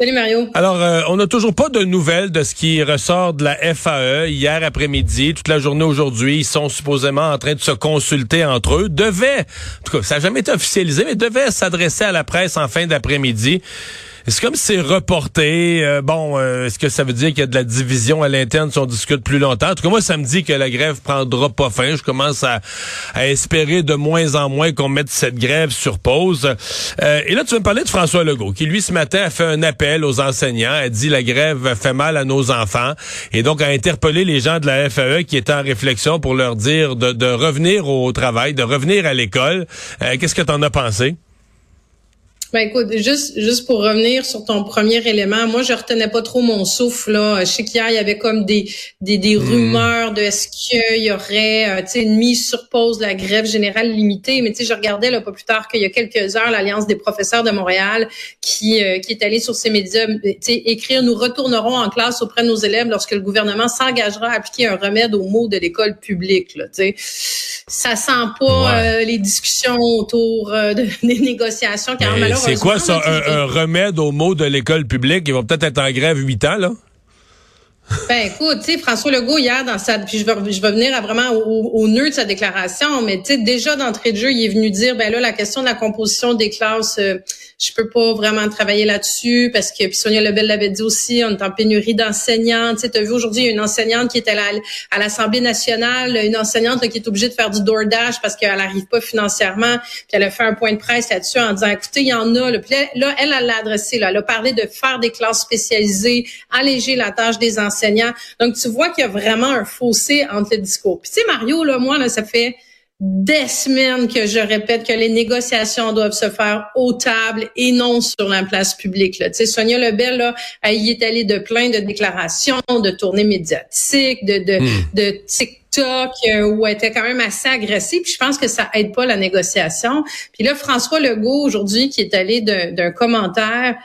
Salut Mario. Alors, euh, on n'a toujours pas de nouvelles de ce qui ressort de la FAE hier après-midi, toute la journée aujourd'hui. Ils sont supposément en train de se consulter entre eux. Devaient, en tout cas, ça n'a jamais été officialisé, mais devaient s'adresser à la presse en fin d'après-midi. C'est comme c'est reporté. Euh, bon, euh, est-ce que ça veut dire qu'il y a de la division à l'interne si on discute plus longtemps? En tout cas, moi, ça me dit que la grève prendra pas fin. Je commence à, espérer de moins en moins qu'on mette cette grève sur pause. Euh, et là, tu veux me parler de François Legault, qui, lui, ce matin, a fait un appel aux enseignants, a dit la grève fait mal à nos enfants, et donc a interpellé les gens de la FAE qui étaient en réflexion pour leur dire de, de revenir au travail, de revenir à l'école. Qu'est-ce que tu en as pensé? Ben écoute, juste juste pour revenir sur ton premier élément, moi je retenais pas trop mon souffle là. Je sais qu'hier il y avait comme des des, des hmm. rumeurs de est-ce qu'il y aurait euh, tu sais une mise sur pause de la grève générale limitée, mais tu sais je regardais là pas plus tard qu'il y a quelques heures l'Alliance des professeurs de Montréal qui euh, qui est allée sur ses médias tu sais écrire nous retournerons en classe auprès de nos élèves lorsque le gouvernement s'engagera à appliquer un remède aux maux de l'école publique là, tu sais. Ça sent pas euh, les discussions autour des négociations car malheureusement c'est quoi ça, un, remède aux maux de l'école publique? Ils vont peut-être être en grève huit ans, là? Ben écoute, tu sais, François Legault hier dans sa, puis je vais, je vais venir vraiment au, au, nœud de sa déclaration, mais tu sais déjà d'entrée de jeu, il est venu dire, ben là la question de la composition des classes, euh, je peux pas vraiment travailler là-dessus parce que puis Sonia Lebel l'avait dit aussi, on est en pénurie d'enseignants. Tu sais, as vu aujourd'hui, il y a une enseignante qui est à l'Assemblée nationale, une enseignante qui est obligée de faire du DoorDash parce qu'elle n'arrive pas financièrement. Puis elle a fait un point de presse là-dessus en disant, écoutez, il y en a. Là, puis là, elle, elle l'a adressé. Là, elle a parlé de faire des classes spécialisées, alléger la tâche des enseignants. Donc, tu vois qu'il y a vraiment un fossé entre les discours. Puis tu sais, Mario, là, moi, là, ça fait des semaines que je répète que les négociations doivent se faire aux tables et non sur la place publique. Là. Tu sais, Sonia Lebel, là, elle y est allée de plein de déclarations, de tournées médiatiques, de, de, hmm. de TikTok, euh, où elle était quand même assez agressive. Puis je pense que ça aide pas la négociation. Puis là, François Legault, aujourd'hui, qui est allé d'un commentaire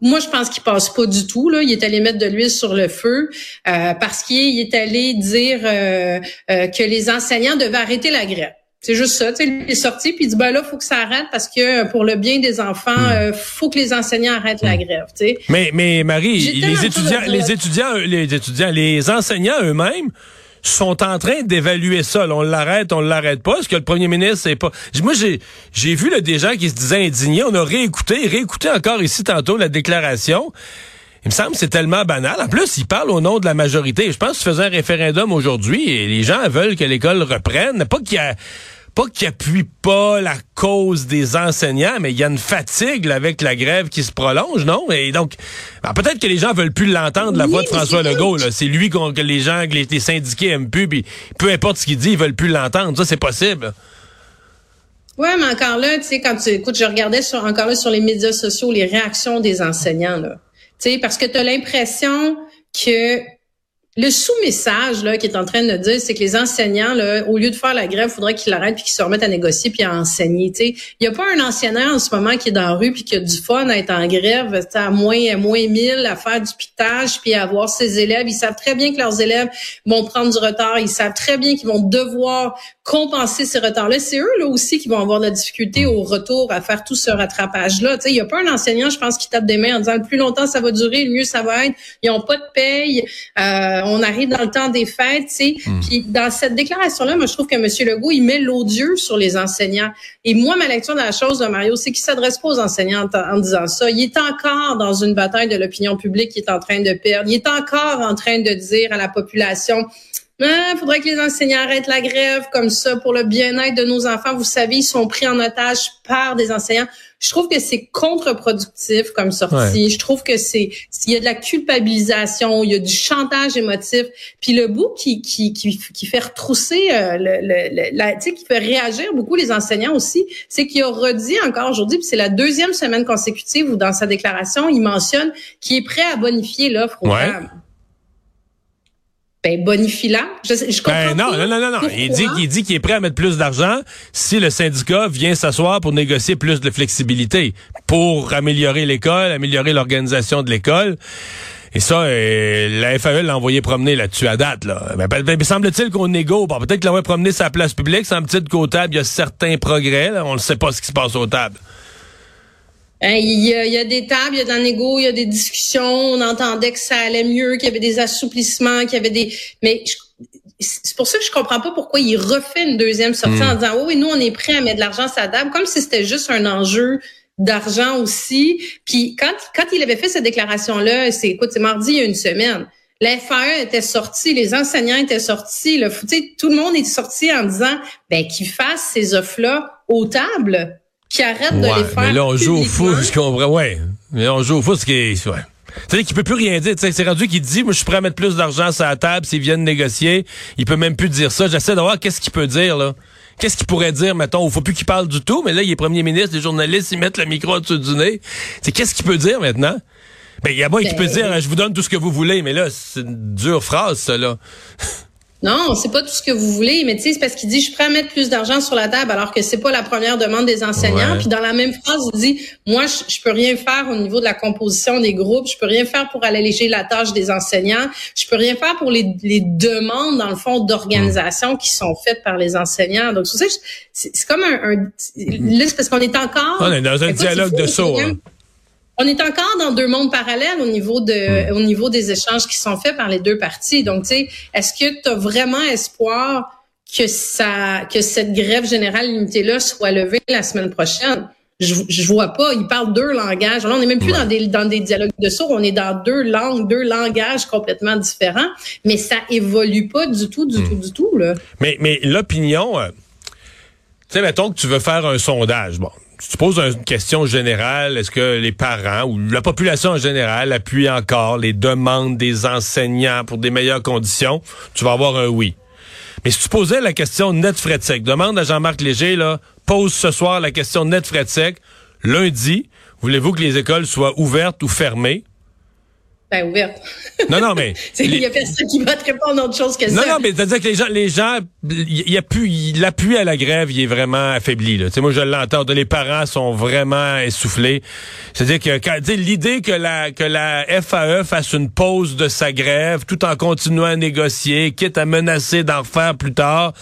moi, je pense qu'il passe pas du tout. Là. Il est allé mettre de l'huile sur le feu euh, parce qu'il est allé dire euh, euh, que les enseignants devaient arrêter la grève. C'est juste ça. il est sorti puis il dit ben là, faut que ça arrête parce que pour le bien des enfants, hmm. faut que les enseignants arrêtent la hmm. grève. Mais mais Marie, les étudiants, les étudiants, les étudiants, les enseignants eux-mêmes sont en train d'évaluer ça. on l'arrête, on l'arrête pas. Est-ce que le premier ministre c'est pas. Moi, j'ai j'ai vu là, des gens qui se disaient indignés. On a réécouté, réécouté encore ici tantôt la déclaration. Il me semble que c'est tellement banal. En plus, il parle au nom de la majorité. Je pense que tu faisais un référendum aujourd'hui et les gens veulent que l'école reprenne. Pas qu'il y a pas qu'il appuie pas la cause des enseignants, mais il y a une fatigue avec la grève qui se prolonge, non? Et donc, ben, peut-être que les gens veulent plus l'entendre, la voix de François Legault. C'est lui que les gens, que les, syndiqués aiment plus, puis peu importe ce qu'il dit, ils veulent plus l'entendre. Ça, c'est possible. Ouais, mais encore là, tu sais, quand tu écoutes, je regardais sur, encore là sur les médias sociaux les réactions des enseignants, là. Tu sais, parce que tu as l'impression que le sous-message là qui est en train de dire, c'est que les enseignants, au lieu de faire la grève, faudrait qu'ils l'arrêtent puis qu'ils se remettent à négocier puis à enseigner. Il n'y a pas un enseignant en ce moment qui est dans la rue puis qui a du fun à être en grève, à moins à moins 1000, à faire du pitage puis à avoir ses élèves. Ils savent très bien que leurs élèves vont prendre du retard. Ils savent très bien qu'ils vont devoir compenser ces retards-là. C'est eux là aussi qui vont avoir de la difficulté au retour à faire tout ce rattrapage-là. Il n'y a pas un enseignant, je pense, qui tape des mains en disant le plus longtemps ça va durer, le mieux ça va être. Ils n'ont pas de paye. Euh, on arrive dans le temps des fêtes, tu sais. Puis dans cette déclaration-là, moi, je trouve que M. Legault, il met l'odieux sur les enseignants. Et moi, ma lecture de la chose de Mario, c'est qu'il s'adresse pas aux enseignants en, disant ça. Il est encore dans une bataille de l'opinion publique qui est en train de perdre. Il est encore en train de dire à la population, il ah, faudrait que les enseignants arrêtent la grève comme ça pour le bien-être de nos enfants. Vous savez, ils sont pris en otage par des enseignants. Je trouve que c'est contre-productif comme sortie. Je trouve que c'est il y a de la culpabilisation, il y a du chantage émotif, puis le bout qui qui qui, qui fait retrousser euh, le, le, la, tu sais, qui fait réagir beaucoup les enseignants aussi, c'est qu'il a redit encore aujourd'hui, puis c'est la deuxième semaine consécutive où dans sa déclaration il mentionne qu'il est prêt à bonifier l'offre aux femmes. Ben bonifie-la. Je, je comprends ben, non, pas non, non, non, Il dit, il dit qu'il est prêt à mettre plus d'argent si le syndicat vient s'asseoir pour négocier plus de flexibilité pour améliorer l'école, améliorer l'organisation de l'école. Et ça, euh, la FAE l'a envoyé promener là-dessus à date. Là. Ben, ben, ben semble-t-il qu'on négo. Bon, peut-être qu'il l'a promener sa place publique. Semble-t-il qu'au table, il y a certains progrès. Là. On ne sait pas ce qui se passe aux tables. Hein, il y, a, il y, a, des tables, il y a de la négo, il y a des discussions. On entendait que ça allait mieux, qu'il y avait des assouplissements, qu'il y avait des. Mais c'est pour ça que je comprends pas pourquoi il refait une deuxième sortie hmm. en disant oui, oui, nous on est prêts à mettre de l'argent sur la table, comme si c'était juste un enjeu d'argent aussi. Puis quand quand il avait fait cette déclaration là, c'est écoute, c'est mardi il y a une semaine. La FAE était sortie, les enseignants étaient sortis, le, tout le monde est sorti en disant ben qu'ils fassent ces offres là aux tables qui arrête de les faire. Mais là, on joue au foot, je comprends. Ouais. Mais on joue au foot, ce qui est. Ouais. C'est-à-dire qu'il peut plus rien dire. C'est rendu qu'il dit, moi, je suis prêt à mettre plus d'argent sur la table s'ils viennent négocier. Il peut même plus dire ça. J'essaie de voir qu'est-ce qu'il peut dire, là. Qu'est-ce qu'il pourrait dire, mettons, il faut plus qu'il parle du tout, mais là, il est premier ministre, les journalistes, ils mettent le micro au-dessus du nez. C'est qu'est-ce qu'il peut dire maintenant? Ben, il y a moi qui peut ben, dire, je vous donne tout ce que vous voulez, mais là, c'est une dure phrase, ça, là. Non, c'est pas tout ce que vous voulez, mais tu sais, c'est parce qu'il dit je suis prêt à mettre plus d'argent sur la table, alors que c'est pas la première demande des enseignants. Puis dans la même phrase, il dit moi, je, je, peux rien faire au niveau de la composition des groupes, je peux rien faire pour alléger la tâche des enseignants, je peux rien faire pour les, les demandes dans le fond d'organisation qui sont faites par les enseignants. Donc c'est c'est comme un, un là, c'est parce qu'on est encore. On est dans un dialogue de saut on est encore dans deux mondes parallèles au niveau de au niveau des échanges qui sont faits par les deux parties. Donc, tu sais, est-ce que tu as vraiment espoir que ça que cette grève générale limitée là soit levée la semaine prochaine? Je, je vois pas. Ils parlent deux langages. Là, on n'est même plus dans des dans des dialogues de sourds. On est dans deux langues, deux langages complètement différents. Mais ça évolue pas du tout, du hmm. tout, du tout là. Mais mais l'opinion. Euh, tu sais, mettons que tu veux faire un sondage. Bon, tu poses une question générale, est-ce que les parents ou la population en général appuie encore les demandes des enseignants pour des meilleures conditions? Tu vas avoir un oui. Mais si tu posais la question net frais de sec, demande à Jean-Marc Léger, là, pose ce soir la question net frais de sec, lundi, voulez-vous que les écoles soient ouvertes ou fermées? Ben, ouverte. Non, non, mais. Il y a personne qui va te répondre autre chose que ça. Non, non, mais c'est-à-dire que les gens, les gens, il y a plus, l'appui à la grève, il est vraiment affaibli, là. Tu sais, moi, je l'entends. Les parents sont vraiment essoufflés. C'est-à-dire que, l'idée que la, que la FAE fasse une pause de sa grève tout en continuant à négocier, quitte à menacer d'en refaire plus tard,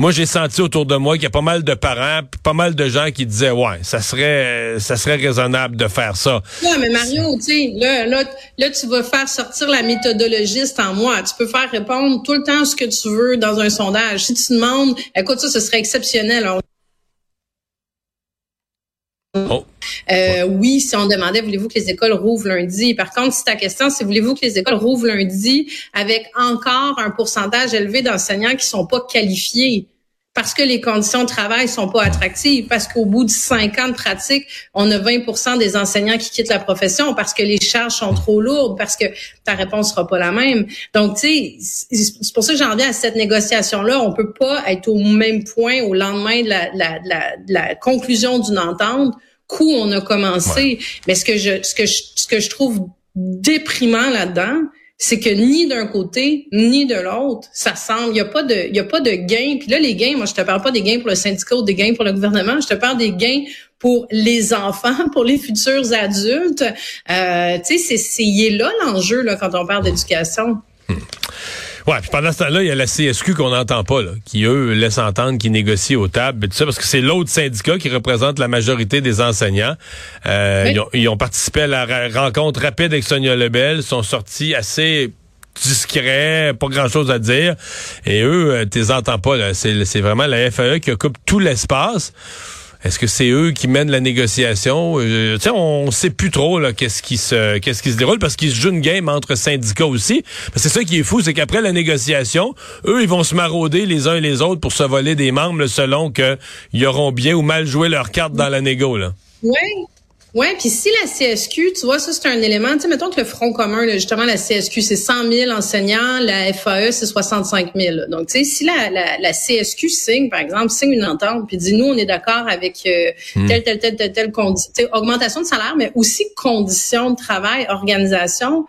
moi j'ai senti autour de moi qu'il y a pas mal de parents, pas mal de gens qui disaient ouais, ça serait ça serait raisonnable de faire ça. Ouais, mais Mario, tu sais, là, là, là tu vas faire sortir la méthodologiste en moi. Tu peux faire répondre tout le temps ce que tu veux dans un sondage. Si tu demandes, écoute ça, ce serait exceptionnel. Oh. Euh, oui, si on demandait, voulez-vous que les écoles rouvrent lundi? Par contre, si ta question, c'est voulez-vous que les écoles rouvrent lundi avec encore un pourcentage élevé d'enseignants qui sont pas qualifiés? Parce que les conditions de travail sont pas attractives, parce qu'au bout de cinq ans de pratique, on a 20% des enseignants qui quittent la profession parce que les charges sont trop lourdes, parce que ta réponse sera pas la même. Donc, tu sais, c'est pour ça que j'en viens à cette négociation-là. On peut pas être au même point au lendemain de la, la, la, la conclusion d'une entente coup on a commencé. Mais ce que je, ce que je, ce que je trouve déprimant là-dedans, c'est que ni d'un côté ni de l'autre, ça semble, il y a pas de, il a pas de gain. Puis là, les gains, moi, je te parle pas des gains pour le syndicat ou des gains pour le gouvernement, je te parle des gains pour les enfants, pour les futurs adultes. Euh, tu sais, c'est, c'est là l'enjeu là quand on parle d'éducation. Hmm. Ouais, puis pendant ce temps-là, il y a la CSQ qu'on n'entend pas, là, qui, eux, laissent entendre qu'ils négocient aux tables, tout ça, parce que c'est l'autre syndicat qui représente la majorité des enseignants. Euh, ils, ont, participé à la rencontre rapide avec Sonia Lebel, sont sortis assez discrets, pas grand-chose à dire. Et eux, euh, tu les entends pas, là. C'est vraiment la FAE qui occupe tout l'espace. Est-ce que c'est eux qui mènent la négociation? Euh, on sait plus trop qu'est-ce qui se qu'est-ce qui se déroule parce qu'ils se jouent une game entre syndicats aussi. C'est ça qui est fou, c'est qu'après la négociation, eux, ils vont se marauder les uns et les autres pour se voler des membres selon qu'ils auront bien ou mal joué leur carte dans la négo. Oui, Ouais, puis si la CSQ, tu vois, ça c'est un élément, tu sais, mettons que le Front commun, là, justement, la CSQ, c'est 100 000 enseignants, la FAE, c'est 65 000. Donc, tu sais, si la, la, la, CSQ signe, par exemple, signe une entente, puis dit, nous, on est d'accord avec euh, hmm. telle, telle, telle, telle, telle condition, augmentation de salaire, mais aussi conditions de travail, organisation,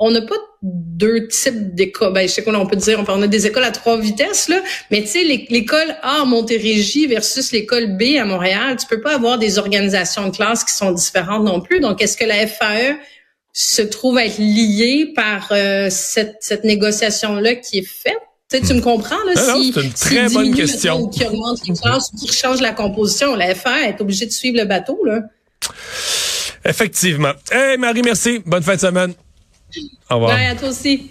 on n'a pas deux types d'écoles. Ben, je sais qu'on peut dire, on a des écoles à trois vitesses, là, mais tu sais, l'école A à Montérégie versus l'école B à Montréal, tu peux pas avoir des organisations de classe qui sont différentes non plus. Donc, est-ce que la FAE se trouve à être liée par euh, cette, cette négociation-là qui est faite? tu me comprends, là, si, c'est une très bonne question. Qui augmente les classes, qui change la composition, la FAE est obligée de suivre le bateau, là. Effectivement. Hey, Marie, merci. Bonne fin de semaine. Au revoir. À toi aussi.